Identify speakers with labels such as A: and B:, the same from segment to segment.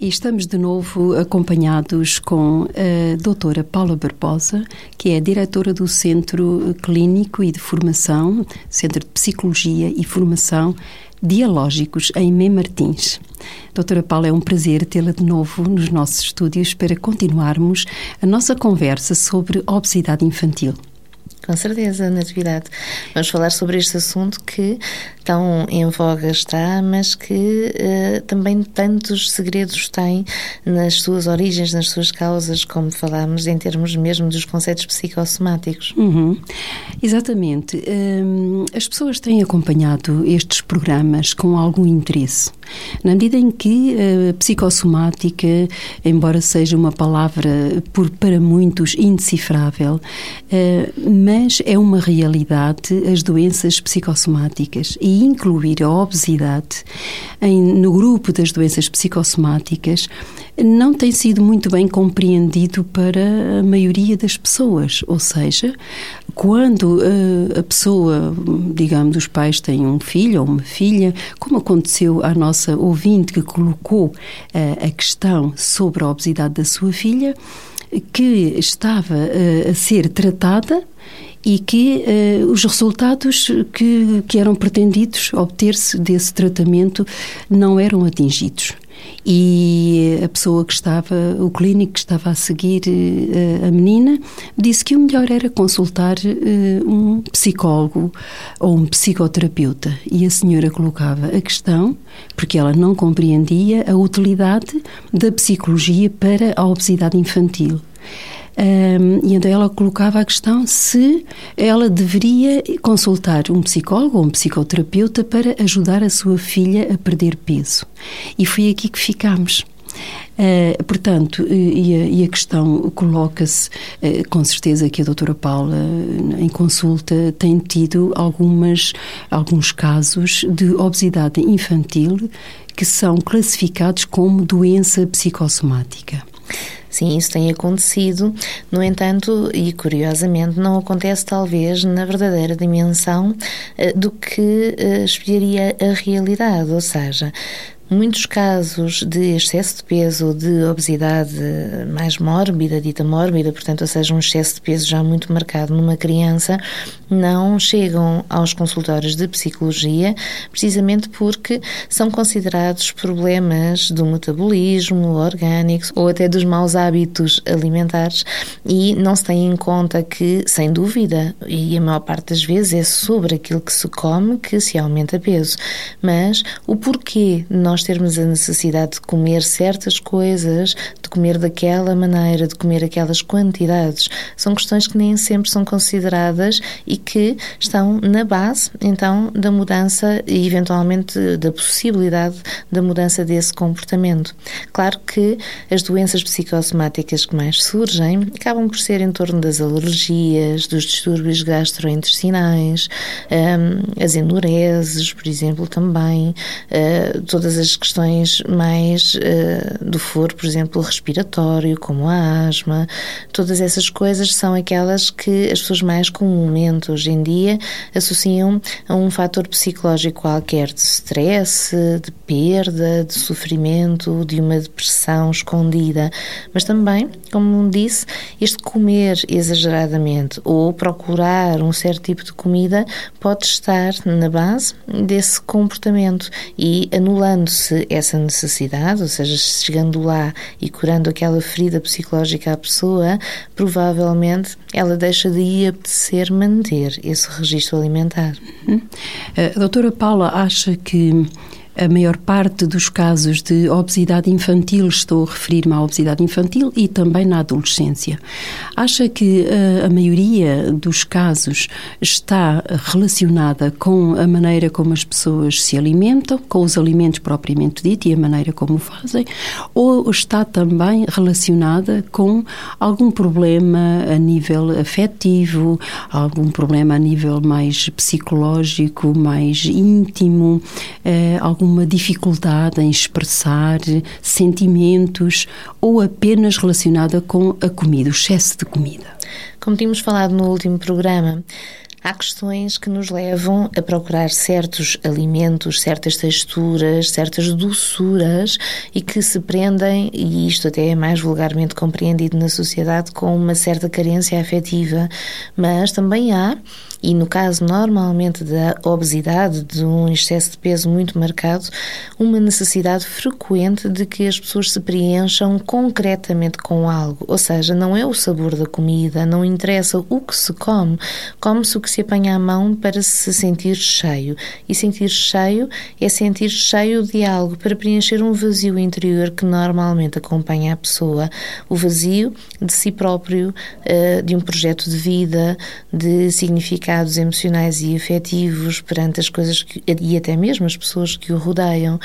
A: e estamos de novo acompanhados com a doutora Paula Barbosa, que é diretora do Centro Clínico e de Formação, Centro de Psicologia e Formação Dialógicos em Mem Martins. Doutora Paula, é um prazer tê-la de novo nos nossos estúdios para continuarmos a nossa conversa sobre obesidade infantil.
B: Com certeza, Natividade. Vamos falar sobre este assunto que tão em voga está, mas que uh, também tantos segredos tem nas suas origens, nas suas causas, como falámos, em termos mesmo dos conceitos psicossomáticos.
A: Uhum. Exatamente. Um, as pessoas têm acompanhado estes programas com algum interesse, na medida em que a psicossomática, embora seja uma palavra por, para muitos indecifrável, uh, mas é uma realidade as doenças psicossomáticas e incluir a obesidade em, no grupo das doenças psicossomáticas não tem sido muito bem compreendido para a maioria das pessoas. Ou seja, quando uh, a pessoa, digamos, os pais têm um filho ou uma filha, como aconteceu à nossa ouvinte que colocou uh, a questão sobre a obesidade da sua filha, que estava uh, a ser tratada e que uh, os resultados que, que eram pretendidos obter-se desse tratamento não eram atingidos. E a pessoa que estava, o clínico que estava a seguir uh, a menina, disse que o melhor era consultar uh, um psicólogo ou um psicoterapeuta. E a senhora colocava a questão, porque ela não compreendia a utilidade da psicologia para a obesidade infantil. Um, e então ela colocava a questão se ela deveria consultar um psicólogo ou um psicoterapeuta para ajudar a sua filha a perder peso. E foi aqui que ficámos. Uh, portanto, e a, e a questão coloca-se, uh, com certeza que a doutora Paula, em consulta, tem tido algumas, alguns casos de obesidade infantil que são classificados como doença psicossomática.
B: Sim, isso tem acontecido. No entanto, e curiosamente, não acontece talvez na verdadeira dimensão uh, do que uh, espelharia a realidade, ou seja, Muitos casos de excesso de peso de obesidade mais mórbida, dita mórbida, portanto, ou seja, um excesso de peso já muito marcado numa criança, não chegam aos consultórios de psicologia, precisamente porque são considerados problemas do metabolismo orgânico ou até dos maus hábitos alimentares e não se tem em conta que, sem dúvida, e a maior parte das vezes é sobre aquilo que se come que se aumenta peso, mas o porquê nós nós termos a necessidade de comer certas coisas, de comer daquela maneira, de comer aquelas quantidades, são questões que nem sempre são consideradas e que estão na base, então, da mudança e, eventualmente, da possibilidade da mudança desse comportamento. Claro que as doenças psicossomáticas que mais surgem acabam por ser em torno das alergias, dos distúrbios gastrointestinais, um, as enureses, por exemplo, também, uh, todas as questões mais uh, do foro, por exemplo, respiratório, como a asma, todas essas coisas são aquelas que as pessoas mais comumente hoje em dia associam a um fator psicológico qualquer, de stress, de perda, de sofrimento, de uma depressão escondida. Mas também, como disse, este comer exageradamente ou procurar um certo tipo de comida pode estar na base desse comportamento e anulando-se essa necessidade, ou seja, chegando lá e curando aquela ferida psicológica à pessoa, provavelmente ela deixa de apetecer manter esse registro alimentar.
A: Uhum. A doutora Paula acha que a maior parte dos casos de obesidade infantil, estou a referir-me à obesidade infantil e também na adolescência. Acha que uh, a maioria dos casos está relacionada com a maneira como as pessoas se alimentam, com os alimentos propriamente dito e a maneira como o fazem, ou está também relacionada com algum problema a nível afetivo, algum problema a nível mais psicológico, mais íntimo, eh, alguma dificuldade em expressar sentimentos ou apenas relacionada com a comida, o excesso de comida.
B: Como tínhamos falado no último programa, Há questões que nos levam a procurar certos alimentos, certas texturas, certas doçuras e que se prendem, e isto até é mais vulgarmente compreendido na sociedade, com uma certa carência afetiva. Mas também há e no caso normalmente da obesidade, de um excesso de peso muito marcado, uma necessidade frequente de que as pessoas se preencham concretamente com algo. Ou seja, não é o sabor da comida, não interessa o que se come, come-se o que se apanha à mão para se sentir cheio. E sentir cheio é sentir cheio de algo para preencher um vazio interior que normalmente acompanha a pessoa. O vazio de si próprio, eh, de um projeto de vida, de significado emocionais e afetivos perante as coisas que, e até mesmo as pessoas que o rodeiam.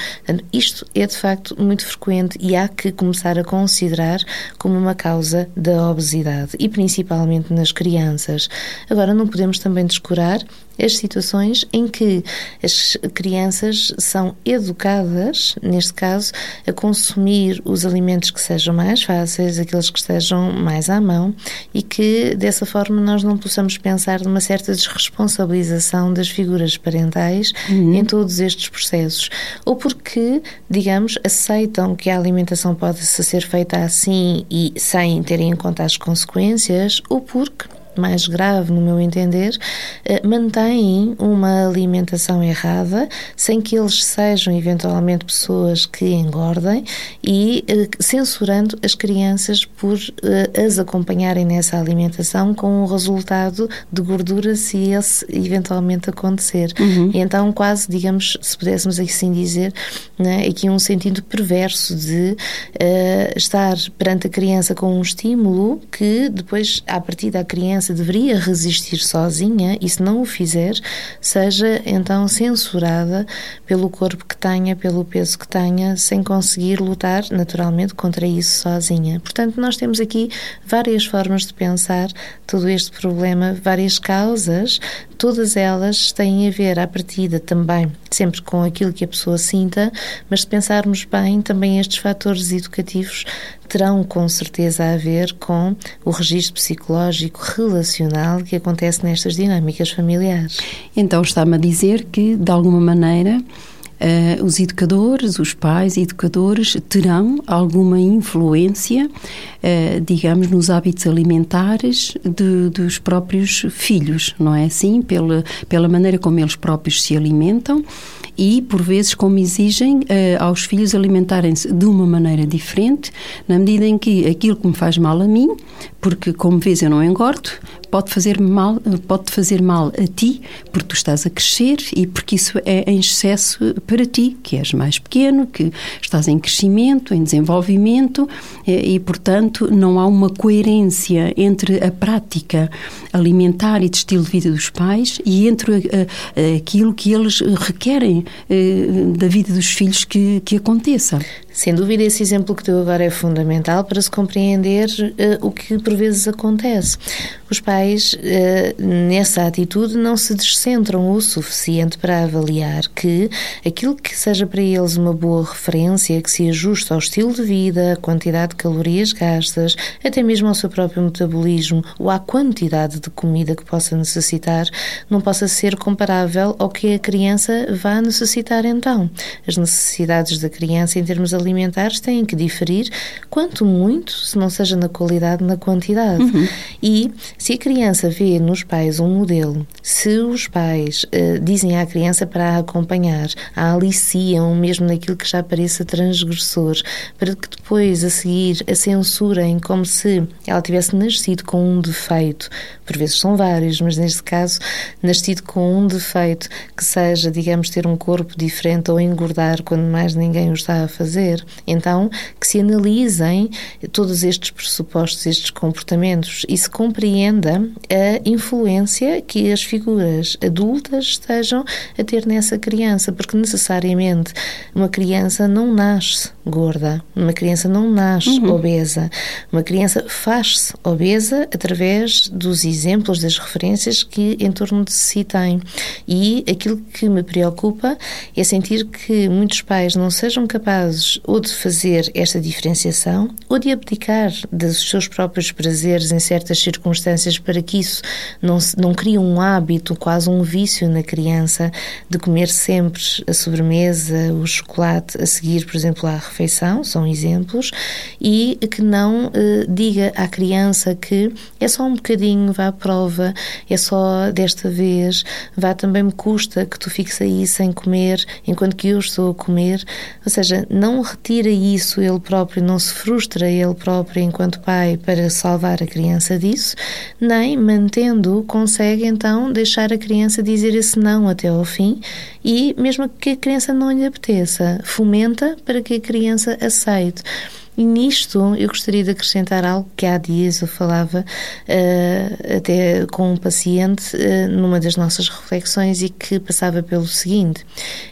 B: Isto é de facto muito frequente e há que começar a considerar como uma causa da obesidade e principalmente nas crianças. Agora, não podemos também descurar as situações em que as crianças são educadas, neste caso, a consumir os alimentos que sejam mais fáceis, aqueles que estejam mais à mão e que dessa forma nós não possamos pensar numa certa desresponsabilização das figuras parentais uhum. em todos estes processos. Ou porque, digamos, aceitam que a alimentação pode ser feita assim e sem terem em conta as consequências, ou porque mais grave, no meu entender, eh, mantêm uma alimentação errada, sem que eles sejam eventualmente pessoas que engordem e eh, censurando as crianças por eh, as acompanharem nessa alimentação com o resultado de gordura se esse eventualmente acontecer. Uhum. Então quase, digamos, se pudéssemos assim dizer, né, aqui um sentido perverso de uh, estar perante a criança com um estímulo que depois, a partir da criança criança deveria resistir sozinha e, se não o fizer, seja então censurada pelo corpo que tenha, pelo peso que tenha, sem conseguir lutar naturalmente contra isso sozinha. Portanto, nós temos aqui várias formas de pensar todo este problema, várias causas, todas elas têm a ver à partida também, sempre com aquilo que a pessoa sinta, mas se pensarmos bem, também estes fatores educativos terão com certeza a ver com o registro psicológico relacional que acontece nestas dinâmicas familiares.
A: Então está-me a dizer que, de alguma maneira, Uh, os educadores, os pais educadores terão alguma influência, uh, digamos, nos hábitos alimentares de, dos próprios filhos, não é assim? Pela, pela maneira como eles próprios se alimentam e, por vezes, como exigem uh, aos filhos alimentarem-se de uma maneira diferente, na medida em que aquilo que me faz mal a mim, porque, como vês, eu não engordo, pode fazer mal, pode fazer mal a ti, porque tu estás a crescer e porque isso é em excesso para ti, que és mais pequeno, que estás em crescimento, em desenvolvimento e, e portanto, não há uma coerência entre a prática alimentar e de estilo de vida dos pais e entre a, a, aquilo que eles requerem eh, da vida dos filhos que, que aconteça.
B: Sem dúvida, esse exemplo que deu agora é fundamental para se compreender uh, o que por vezes acontece. Os pais, uh, nessa atitude, não se descentram o suficiente para avaliar que aquilo que seja para eles uma boa referência, que se ajuste ao estilo de vida, à quantidade de calorias gastas, até mesmo ao seu próprio metabolismo ou à quantidade de comida que possa necessitar, não possa ser comparável ao que a criança vai necessitar então. As necessidades da criança em termos alimentares têm que diferir, quanto muito, se não seja na qualidade, na quantidade. Uhum. E se a criança vê nos pais um modelo, se os pais uh, dizem à criança para a acompanhar, a aliciam mesmo naquilo que já pareça transgressor, para que depois, a seguir, a censurem como se ela tivesse nascido com um defeito, por vezes são vários, mas neste caso, nascido com um defeito que seja, digamos, ter um corpo diferente ou engordar quando mais ninguém o está a fazer, então que se analisem todos estes pressupostos, estes comportamentos e se compreenda a influência que as figuras adultas estejam a ter nessa criança, porque necessariamente uma criança não nasce gorda, uma criança não nasce uhum. obesa, uma criança faz-se obesa através dos exemplos, das referências que em torno de si tem. E aquilo que me preocupa é sentir que muitos pais não sejam capazes ou de fazer esta diferenciação ou de abdicar dos seus próprios prazeres em certas circunstâncias para que isso não, não crie um hábito, quase um vício na criança de comer sempre a sobremesa, o chocolate a seguir, por exemplo, à refeição, são exemplos, e que não eh, diga à criança que é só um bocadinho, vá à prova, é só desta vez, vá também me custa que tu fiques aí sem comer enquanto que eu estou a comer. Ou seja, não retira isso ele próprio, não se frustra ele próprio enquanto pai para salvar a criança disso, nem mantendo consegue então deixar a criança dizer esse não até ao fim e mesmo que a criança não lhe apeteça, fomenta para que a criança aceite. E nisto eu gostaria de acrescentar algo que há dias eu falava uh, até com um paciente uh, numa das nossas reflexões e que passava pelo seguinte: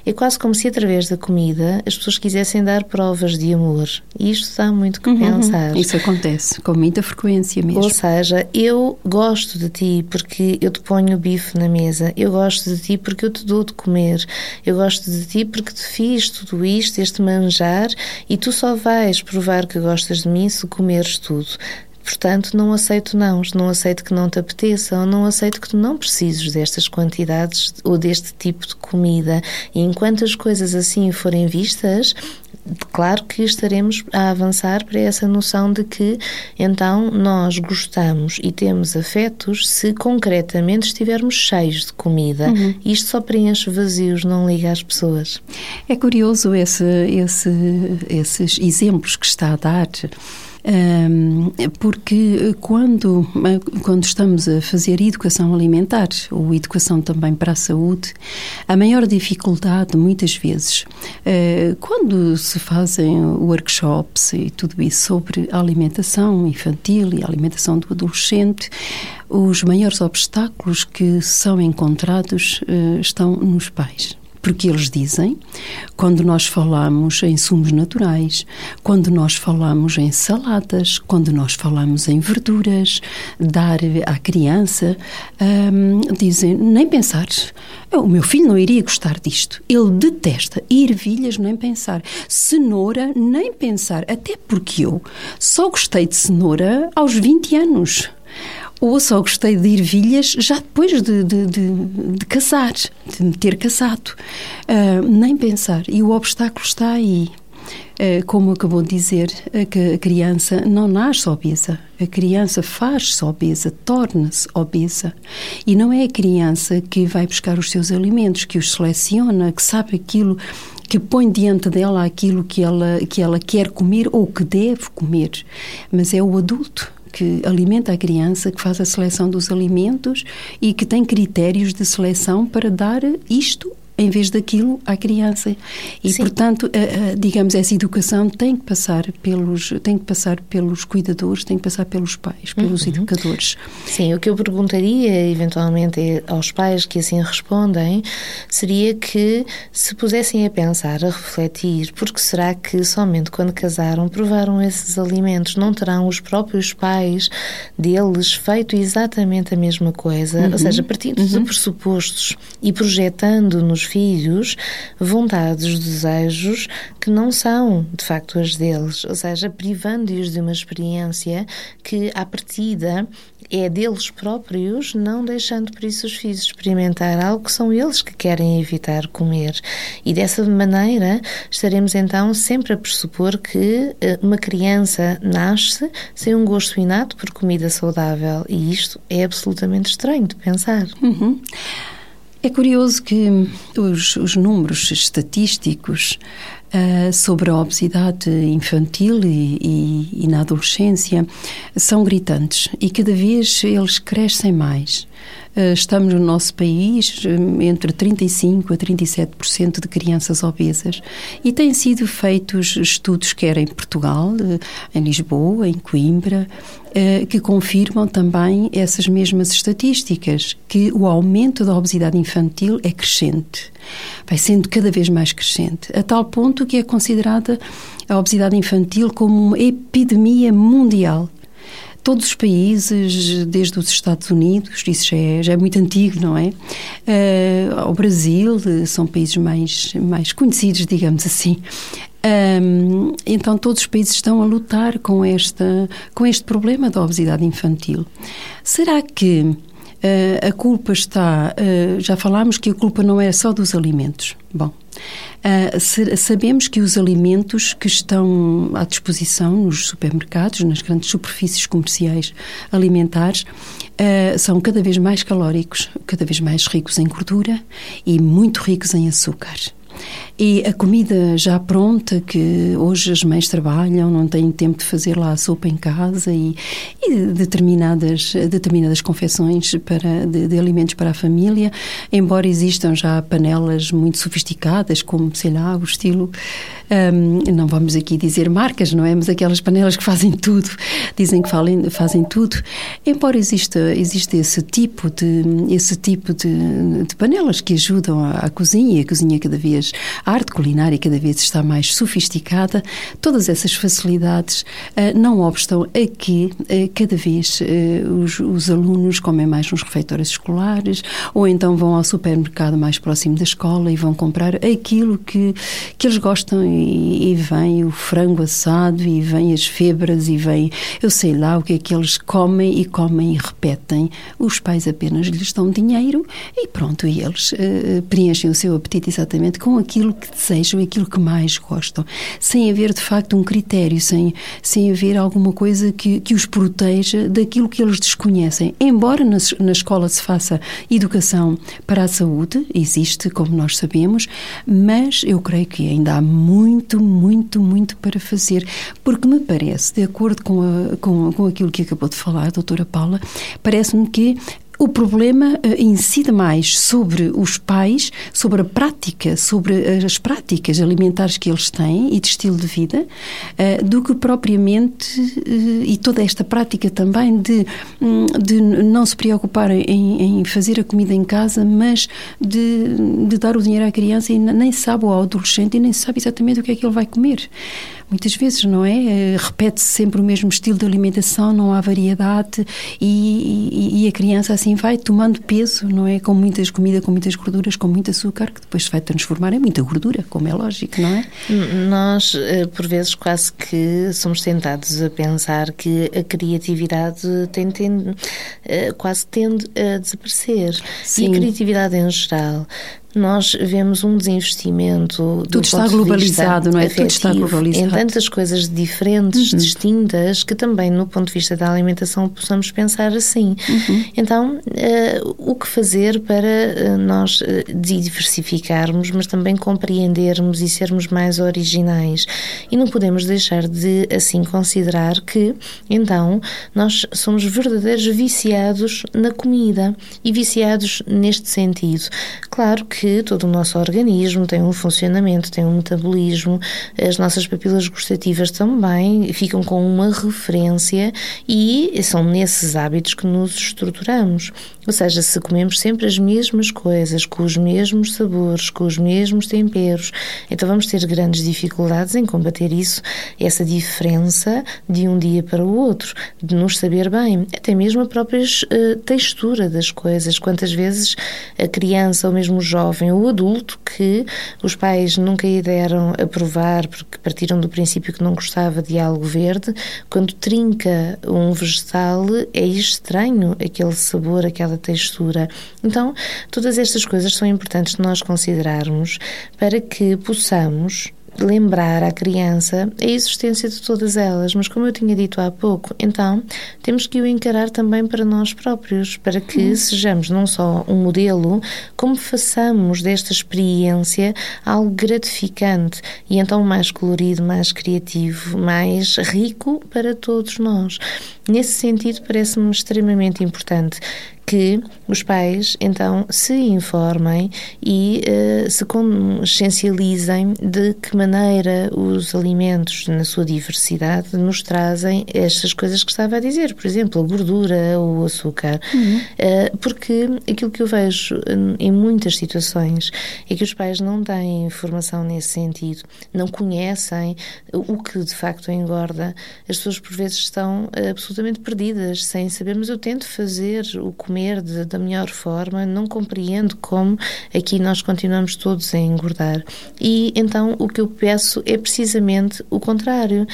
B: é quase como se através da comida as pessoas quisessem dar provas de amor. E isto dá muito que uhum, pensar.
A: Isso acontece com muita frequência mesmo.
B: Ou seja, eu gosto de ti porque eu te ponho o bife na mesa, eu gosto de ti porque eu te dou de comer, eu gosto de ti porque te fiz tudo isto, este manjar, e tu só vais provar provar que gostas de mim se comeres tudo. Portanto, não aceito não, não aceito que não te apeteça, ou não aceito que tu não precises destas quantidades ou deste tipo de comida. E enquanto as coisas assim forem vistas, claro que estaremos a avançar para essa noção de que então nós gostamos e temos afetos se concretamente estivermos cheios de comida. Uhum. Isto só preenche vazios, não liga às pessoas.
A: É curioso esse, esse, esses exemplos que está a dar porque quando, quando estamos a fazer educação alimentar ou educação também para a saúde, a maior dificuldade, muitas vezes, eh, quando se fazem workshops e tudo isso sobre alimentação infantil e alimentação do adolescente, os maiores obstáculos que são encontrados eh, estão nos pais porque eles dizem, quando nós falamos em sumos naturais, quando nós falamos em saladas, quando nós falamos em verduras, dar à criança, hum, dizem, nem pensar, o meu filho não iria gostar disto. Ele detesta ervilhas, nem pensar. Cenoura, nem pensar. Até porque eu só gostei de cenoura aos 20 anos ou só gostei de ervilhas já depois de, de, de, de casar, de me ter casado. Uh, nem pensar. E o obstáculo está aí. Uh, como acabou de dizer, que a criança não nasce obesa. A criança faz-se obesa, torna-se obesa. E não é a criança que vai buscar os seus alimentos, que os seleciona, que sabe aquilo que põe diante dela aquilo que ela, que ela quer comer ou que deve comer, mas é o adulto que alimenta a criança, que faz a seleção dos alimentos e que tem critérios de seleção para dar isto em vez daquilo à criança. E, Sim. portanto, digamos, essa educação tem que passar pelos tem que passar pelos cuidadores, tem que passar pelos pais, pelos uhum. educadores.
B: Sim, o que eu perguntaria eventualmente é aos pais que assim respondem seria que se pusessem a pensar, a refletir, porque será que somente quando casaram provaram esses alimentos, não terão os próprios pais deles feito exatamente a mesma coisa, uhum. ou seja, partindo uhum. de pressupostos e projetando nos seus filhos vontades, desejos que não são de facto as deles, ou seja, privando-os de uma experiência que, à partida, é deles próprios, não deixando por isso os filhos experimentar algo que são eles que querem evitar comer. E dessa maneira estaremos então sempre a pressupor que eh, uma criança nasce sem um gosto inato por comida saudável e isto é absolutamente estranho de pensar.
A: Uhum. É curioso que os, os números estatísticos uh, sobre a obesidade infantil e, e, e, na adolescência são gritantes e cada vez eles crescem mais. Uh, estamos no nosso país entre 35% a 37% de crianças obesas e têm sido feitos estudos quer em Portugal, uh, em Lisboa, em Coimbra, eh, que confirmam também essas mesmas estatísticas, que o aumento da obesidade infantil é crescente, vai sendo cada vez mais crescente, a tal ponto que é considerada a obesidade infantil como uma epidemia mundial. Todos os países, desde os Estados Unidos, isso já é, já é muito antigo, não é? Uh, o Brasil, são países mais, mais conhecidos, digamos assim. Um, então todos os países estão a lutar com esta com este problema da obesidade infantil. Será que uh, a culpa está? Uh, já falámos que a culpa não é só dos alimentos. Bom, uh, sabemos que os alimentos que estão à disposição nos supermercados, nas grandes superfícies comerciais alimentares, são cada vez mais calóricos, cada vez mais ricos em gordura e muito ricos em açúcar. E a comida já pronta, que hoje as mães trabalham, não têm tempo de fazer lá a sopa em casa e, e determinadas, determinadas confecções para, de, de, alimentos para a família, embora existam já panelas muito sofisticadas, como, sei lá, o estilo, um, não vamos aqui dizer marcas, não é? Mas aquelas panelas que fazem tudo, dizem que falem, fazem tudo, embora exista, exista esse tipo de, esse tipo de, de panelas que ajudam a, a cozinha, e a cozinha cada vez a arte culinária cada vez está mais sofisticada, todas essas facilidades uh, não obstam a que uh, cada vez uh, os, os, alunos comem mais nos refeitórios escolares ou então vão ao supermercado mais próximo da escola e vão comprar aquilo que, que eles gostam e, e vem o frango assado e vem as febras e vem, eu sei lá o que é que eles comem e comem e repetem. Os pais apenas lhes dão dinheiro e pronto, e eles preenchem o seu apetite exatamente com aquilo que desejam aquilo que mais gostam, sem haver de facto um critério, sem, sem haver alguma coisa que, que os proteja daquilo que eles desconhecem. Embora na, na escola se faça educação para a saúde, existe, como nós sabemos, mas eu creio que ainda há muito, muito, muito para fazer, porque me parece, de acordo com, a, com, com aquilo que acabou de falar a doutora Paula, parece-me que o problema uh, incide mais sobre os pais, sobre a prática, sobre as práticas alimentares que eles têm e de estilo de vida, uh, do que propriamente, e toda esta prática também de, um, de não se preocuparem em, em, fazer a comida em casa, mas de, de dar o dinheiro à criança e nem sabe ao adolescente e nem sabe exatamente o que é que ele vai comer. Muitas vezes, não é? Repete-se sempre o mesmo estilo de alimentação, não há variedade e, e, e, a criança assim vai tomando peso, não é? Com muitas comidas, com muitas gorduras, com muito açúcar, que depois se vai transformar em muita gordura, como é lógico, não é?
B: Nós, eh, por vezes, quase que somos tentados a pensar que a criatividade tem, tem eh, quase tende a desaparecer. Sim. E a criatividade em geral nós vemos um desinvestimento.
A: Tudo está globalizado, não é?
B: Afetivo,
A: Tudo está globalizado.
B: Em tantas coisas diferentes, uhum. distintas, que também, no ponto de vista da alimentação, possamos pensar assim. Uhum. Então, uh, o que fazer para uh, nós uh, diversificarmos, mas também compreendermos e sermos mais originais? E não podemos deixar de, assim, considerar que, então, nós somos verdadeiros viciados na comida e viciados neste sentido. Claro que que todo o nosso organismo tem um funcionamento, tem um metabolismo, as nossas papilas gustativas também ficam com uma referência e são nesses hábitos que nos estruturamos. Ou seja, se comemos sempre as mesmas coisas, com os mesmos sabores, com os mesmos temperos, então vamos ter grandes dificuldades em combater isso, essa diferença de um dia para o outro, de nos saber bem, até mesmo a própria uh, textura das coisas. Quantas vezes a criança ou mesmo o jovem jovem ou adulto que os pais nunca lhe deram a provar porque partiram do princípio que não gostava de algo verde, quando trinca um vegetal é estranho aquele sabor, aquela textura. Então, todas estas coisas são importantes nós considerarmos para que possamos lembrar à criança a existência de todas elas, mas como eu tinha dito há pouco, então temos que o encarar também para nós próprios, para que uhum. sejamos não só um modelo, como façamos desta experiência algo gratificante e então mais colorido, mais criativo, mais rico para todos nós. Nesse sentido, parece-me extremamente importante que os pais então se informem e uh, se consciencializem de que maneira os alimentos na sua diversidade nos trazem estas coisas que estava a dizer, por exemplo, a gordura ou o açúcar, uhum. uh, porque aquilo que eu vejo em muitas situações é que os pais não têm informação nesse sentido, não conhecem o que de facto engorda, as pessoas por vezes estão absolutamente perdidas, sem saber, mas eu tento fazer o comer comer de, da melhor forma, não compreendo como aqui nós continuamos todos a engordar. E então o que eu peço é precisamente o contrário.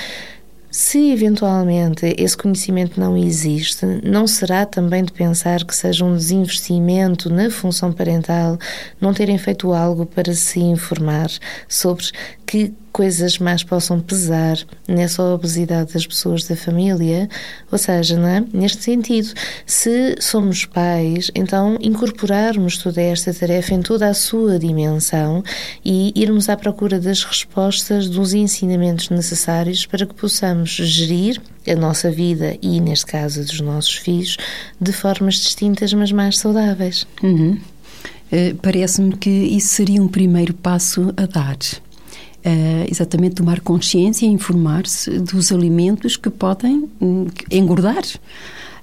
B: Se eventualmente esse conhecimento não existe, não será também de pensar que seja um desinvestimento na função parental não terem feito algo para se informar sobre que coisas mais possam pesar nessa obesidade das pessoas da família. Ou seja, é? neste sentido, se somos pais, então incorporarmos toda esta tarefa em toda a sua dimensão e irmos à procura das respostas, dos ensinamentos necessários para que possamos gerir a nossa vida e, neste caso, dos nossos filhos, de formas distintas, mas mais saudáveis.
A: Uhum. Uh, Parece-me que isso seria um primeiro passo a dar Uh, exatamente tomar consciência e informar-se dos alimentos que podem um, engordar.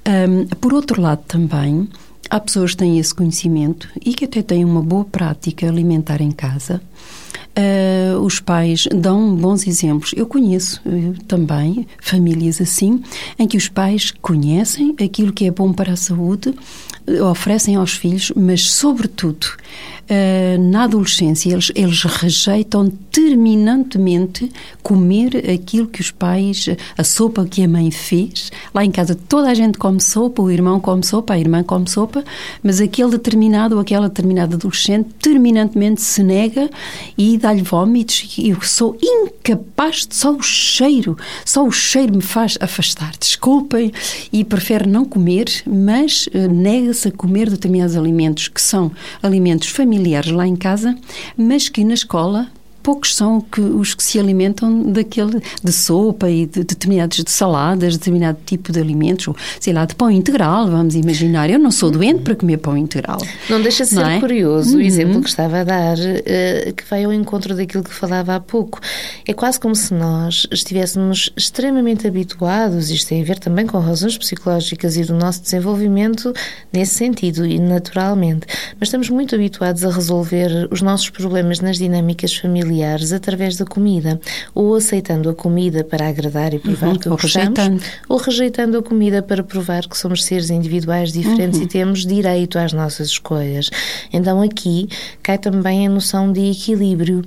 A: Um, por outro lado, também, há pessoas que têm esse conhecimento e que até têm uma boa prática alimentar em casa. Uh, os pais dão bons exemplos. Eu conheço uh, também famílias assim, em que os pais conhecem aquilo que é bom para a saúde, oferecem aos filhos, mas, sobretudo, na adolescência, eles, eles rejeitam terminantemente comer aquilo que os pais, a sopa que a mãe fez. Lá em casa, toda a gente come sopa, o irmão come sopa, a irmã come sopa, mas aquele determinado ou aquela determinada adolescente terminantemente se nega e dá-lhe vômitos. E eu sou incapaz de só o cheiro, só o cheiro me faz afastar. Desculpem, e prefere não comer, mas uh, nega a comer determinados alimentos que são alimentos familiares lá em casa, mas que na escola poucos são que, os que se alimentam daquele de sopa e de determinados de saladas, determinado tipo de alimentos, ou, sei lá, de pão integral, vamos imaginar. Eu não sou doente para comer pão integral.
B: Não deixa de ser é? curioso uhum. o exemplo que estava a dar, uh, que vai ao encontro daquilo que falava há pouco. É quase como se nós estivéssemos extremamente habituados, isto tem a ver também com razões psicológicas e do nosso desenvolvimento nesse sentido e naturalmente, mas estamos muito habituados a resolver os nossos problemas nas dinâmicas familiares familiares através da comida, ou aceitando a comida para agradar e provar uhum, que ou gostamos, rejeitando. ou rejeitando a comida para provar que somos seres individuais diferentes uhum. e temos direito às nossas escolhas. Então aqui cai também a noção de equilíbrio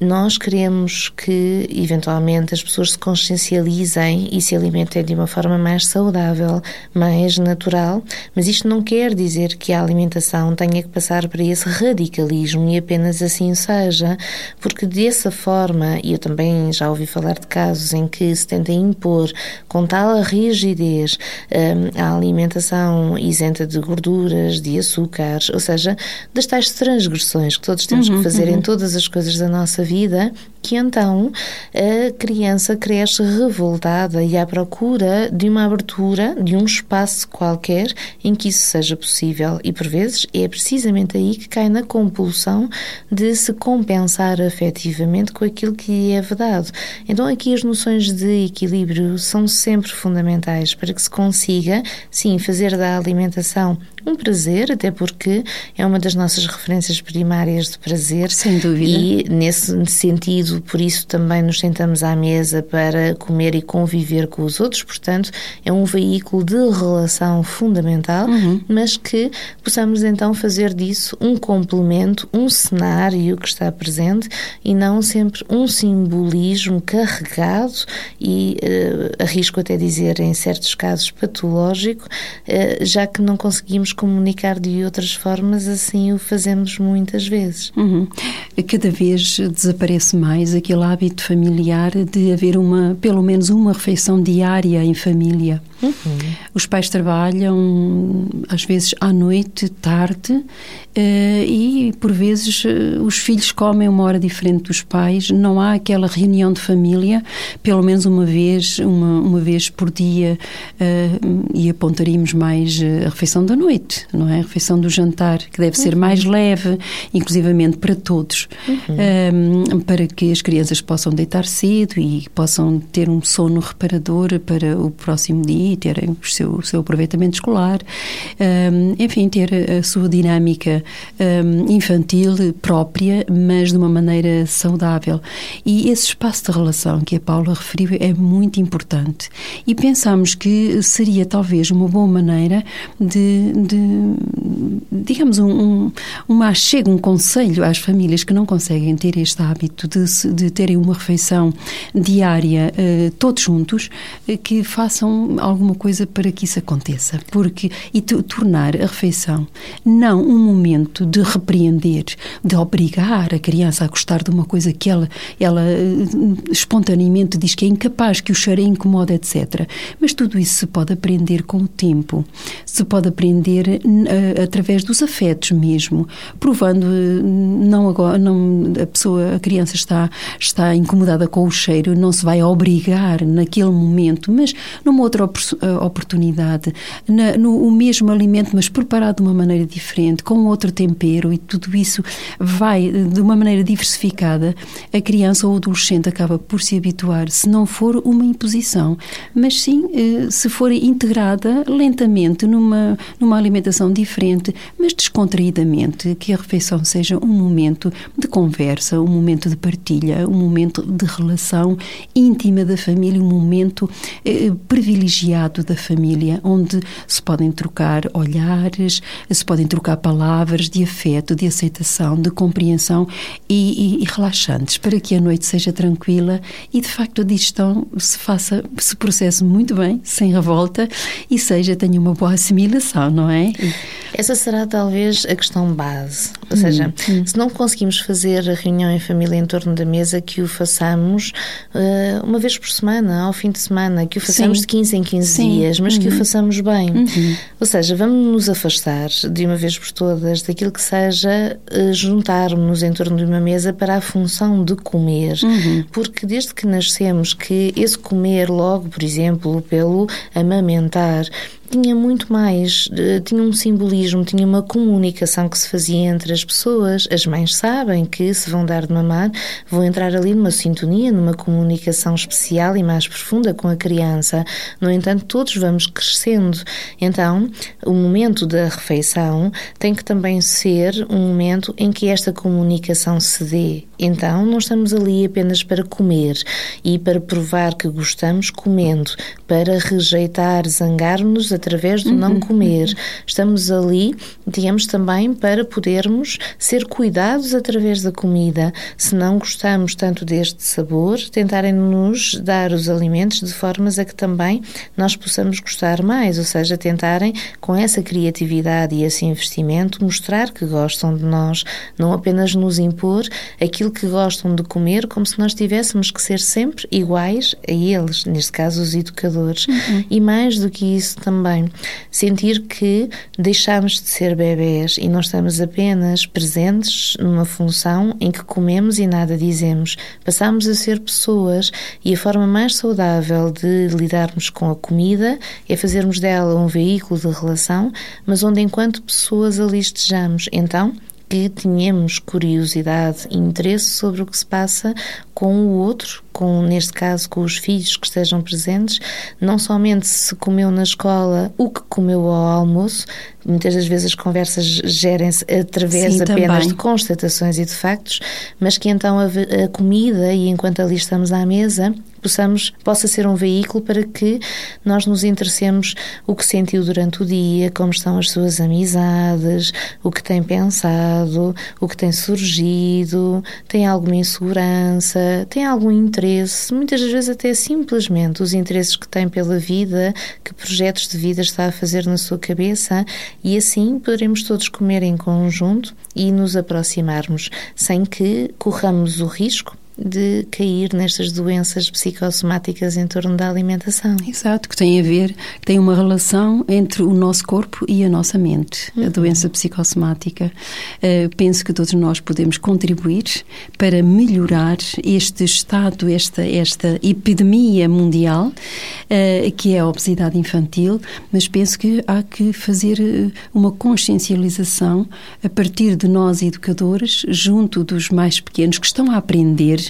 B: nós queremos que, eventualmente, as pessoas se consciencializem e se alimentem de uma forma mais saudável, mais natural, mas isto não quer dizer que a alimentação tenha que passar para esse radicalismo e apenas assim seja, porque dessa forma, e eu também já ouvi falar de casos em que se tenta impor com tal rigidez hum, a alimentação isenta de gorduras, de açúcares, ou seja, das tais transgressões que todos temos uhum, que fazer uhum. em todas as coisas da nossa vida vida que então a criança cresce revoltada e à procura de uma abertura, de um espaço qualquer em que isso seja possível. E por vezes é precisamente aí que cai na compulsão de se compensar afetivamente com aquilo que é vedado. Então aqui as noções de equilíbrio são sempre fundamentais para que se consiga, sim, fazer da alimentação um prazer, até porque é uma das nossas referências primárias de prazer.
A: Sem dúvida.
B: E nesse sentido, por isso também nos sentamos à mesa para comer e conviver com os outros, portanto, é um veículo de relação fundamental, uhum. mas que possamos então fazer disso um complemento, um cenário que está presente e não sempre um simbolismo carregado e uh, arrisco até dizer em certos casos patológico, uh, já que não conseguimos comunicar de outras formas, assim o fazemos muitas vezes.
A: Uhum. Cada vez desaparece mais aquele hábito familiar de haver uma, pelo menos uma refeição diária em família. Uhum. Os pais trabalham, às vezes à noite, tarde, e por vezes eh, os filhos comem uma hora diferente dos pais. Não há aquela reunião de família, pelo menos uma vez, uma, uma vez por dia, eh, e apontaríamos mais a refeição da noite, não é? A refeição do jantar, que deve ser uhum. mais leve, inclusivamente para todos, uhum. para que as crianças possam deitar cedo e possam ter um sono reparador para o próximo dia e terem o seu, o seu aproveitamento escolar, enfim, ter a sua dinâmica um, infantil própria, mas de uma maneira saudável. E esse espaço de relação que a Paula referiu é muito importante. E pensamos que seria talvez uma boa maneira de, de digamos, um, um, uma um conselho às famílias que não conseguem ter este hábito de, de terem uma refeição diária, uh, todos juntos, uh, que façam alguma coisa para que isso aconteça. Porque, e tornar a refeição não um momento de repreender, de obrigar a criança a gostar de uma coisa que ela, ela eh, espontaneamente diz que é incapaz, que o cheiro incomoda, etc. Mas tudo isso se pode aprender com o tempo. Se pode aprender uh, através dos afetos mesmo, provando uh, não agora, não a pessoa, a criança está está incomodada com o cheiro, não se vai obrigar naquele momento, mas numa outra oportunidade, na, no o mesmo alimento, mas preparado de uma maneira diferente, com outro tempero e tudo isso vai de uma maneira diversificada, a criança ou o adolescente acaba por se habituar, se não for uma imposição, mas sim eh, se for integrada lentamente numa, numa alimentação diferente, mas descontraídamente, que a refeição seja um momento de conversa, um momento de partilha, um momento de relação íntima da família, um momento eh, privilegiado da família, onde se podem trocar olhares, se podem trocar palavras de afeto, de aceitação, de compreensão e, e, e relaxantes, para que a noite seja tranquila e de facto a digestão se faça, se processe muito bem, sem revolta e seja, tenha uma boa assimilação, não é?
B: Essa será talvez a questão base. Ou seja, hum, hum. se não conseguimos fazer a reunião em família em torno da mesa, que o façamos uh, uma vez por semana, ao fim de semana, que o façamos Sim. de 15 em 15 Sim. dias, mas uhum. que o uhum. façamos bem. Uhum. Ou seja, vamos nos afastar de uma vez por todas daquilo que seja uh, juntarmos em torno de uma mesa para a função de comer. Uhum. Porque desde que nascemos, que esse comer logo, por exemplo, pelo amamentar, tinha muito mais, tinha um simbolismo, tinha uma comunicação que se fazia entre as pessoas. As mães sabem que se vão dar de mamar, vão entrar ali numa sintonia, numa comunicação especial e mais profunda com a criança. No entanto, todos vamos crescendo. Então, o momento da refeição tem que também ser um momento em que esta comunicação se dê. Então, não estamos ali apenas para comer e para provar que gostamos comendo, para rejeitar, zangar-nos através do não uhum. comer. Estamos ali, digamos, também para podermos ser cuidados através da comida. Se não gostamos tanto deste sabor, tentarem nos dar os alimentos de formas a que também nós possamos gostar mais, ou seja, tentarem com essa criatividade e esse investimento mostrar que gostam de nós, não apenas nos impor aquilo que gostam de comer, como se nós tivéssemos que ser sempre iguais a eles, neste caso os educadores. Uhum. E mais do que isso também também. Sentir que deixamos de ser bebés e não estamos apenas presentes numa função em que comemos e nada dizemos. Passamos a ser pessoas e a forma mais saudável de lidarmos com a comida é fazermos dela um veículo de relação, mas onde enquanto pessoas ali estejamos. Então, que tenhamos curiosidade e interesse sobre o que se passa com o outro, com, neste caso, com os filhos que estejam presentes, não somente se comeu na escola o que comeu ao almoço, muitas das vezes as conversas gerem-se através Sim, apenas também. de constatações e de factos, mas que então a, a comida, e enquanto ali estamos à mesa, possamos, possa ser um veículo para que nós nos interessemos o que sentiu durante o dia, como estão as suas amizades, o que tem pensado, o que tem surgido, tem alguma insegurança, tem algum interesse, muitas vezes até simplesmente os interesses que tem pela vida, que projetos de vida está a fazer na sua cabeça e assim poderemos todos comer em conjunto e nos aproximarmos sem que corramos o risco de cair nestas doenças psicossomáticas em torno da alimentação.
A: Exato, que tem a ver, que tem uma relação entre o nosso corpo e a nossa mente, uhum. a doença psicossomática. Uh, penso que todos nós podemos contribuir para melhorar este estado, esta, esta epidemia mundial, uh, que é a obesidade infantil, mas penso que há que fazer eh, uma consciencialização a partir de nós educadores, junto dos mais pequenos que estão a aprender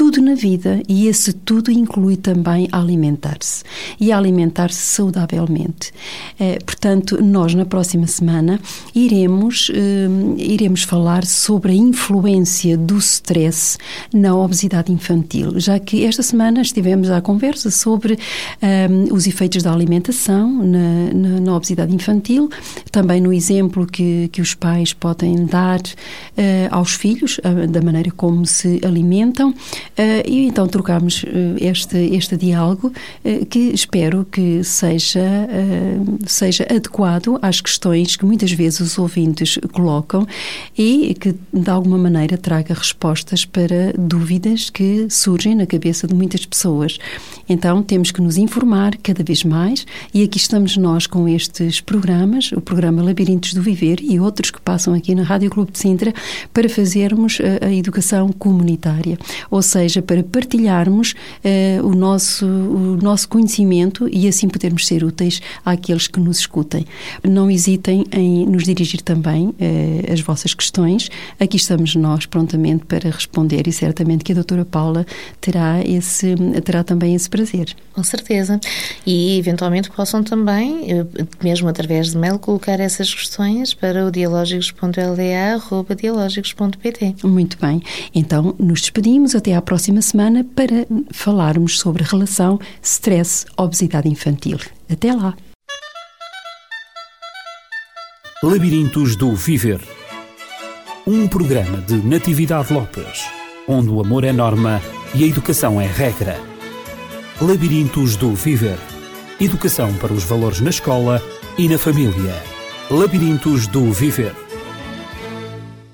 A: tudo na vida e esse tudo inclui também alimentar-se e alimentar-se saudavelmente. Eh, portanto, nós na próxima semana iremos, eh, iremos falar sobre a influência do stress na obesidade infantil, já que esta semana estivemos à conversa sobre eh, os efeitos da alimentação na, na, na, obesidade infantil, também no exemplo que, que os pais podem dar aos filhos, da maneira como se alimentam e então trocámos uh, este, este diálogo uh, que espero que seja, seja adequado às questões que muitas vezes os ouvintes colocam e que de alguma maneira traga respostas para dúvidas que surgem na cabeça de muitas pessoas. Então temos que nos informar cada vez mais e aqui estamos nós com estes programas, o programa Labirintos do Viver e outros que passam aqui na Rádio Clube de Sintra para fazermos a, a educação comunitária, ou seja, para partilharmos uh, o, nosso, o nosso conhecimento e assim podermos ser úteis àqueles que nos escutem. Não hesitem em nos dirigir também uh, as vossas questões. Aqui estamos nós prontamente para responder e certamente que a doutora Paula terá, esse, terá também esse prazer.
B: Com certeza. E eventualmente possam também, eh, mesmo através de mail, colocar essas questões para o dialógicos.lda.dialógicos.pt.
A: Muito bem. Então, nos despedimos até à próxima semana para falarmos sobre relação stress-obesidade infantil. Até lá.
C: Labirintos do Viver. Um programa de Natividade Lopes, onde o amor é norma e a educação é regra. Labirintos do Viver. Educação para os valores na escola e na família. Labirintos do Viver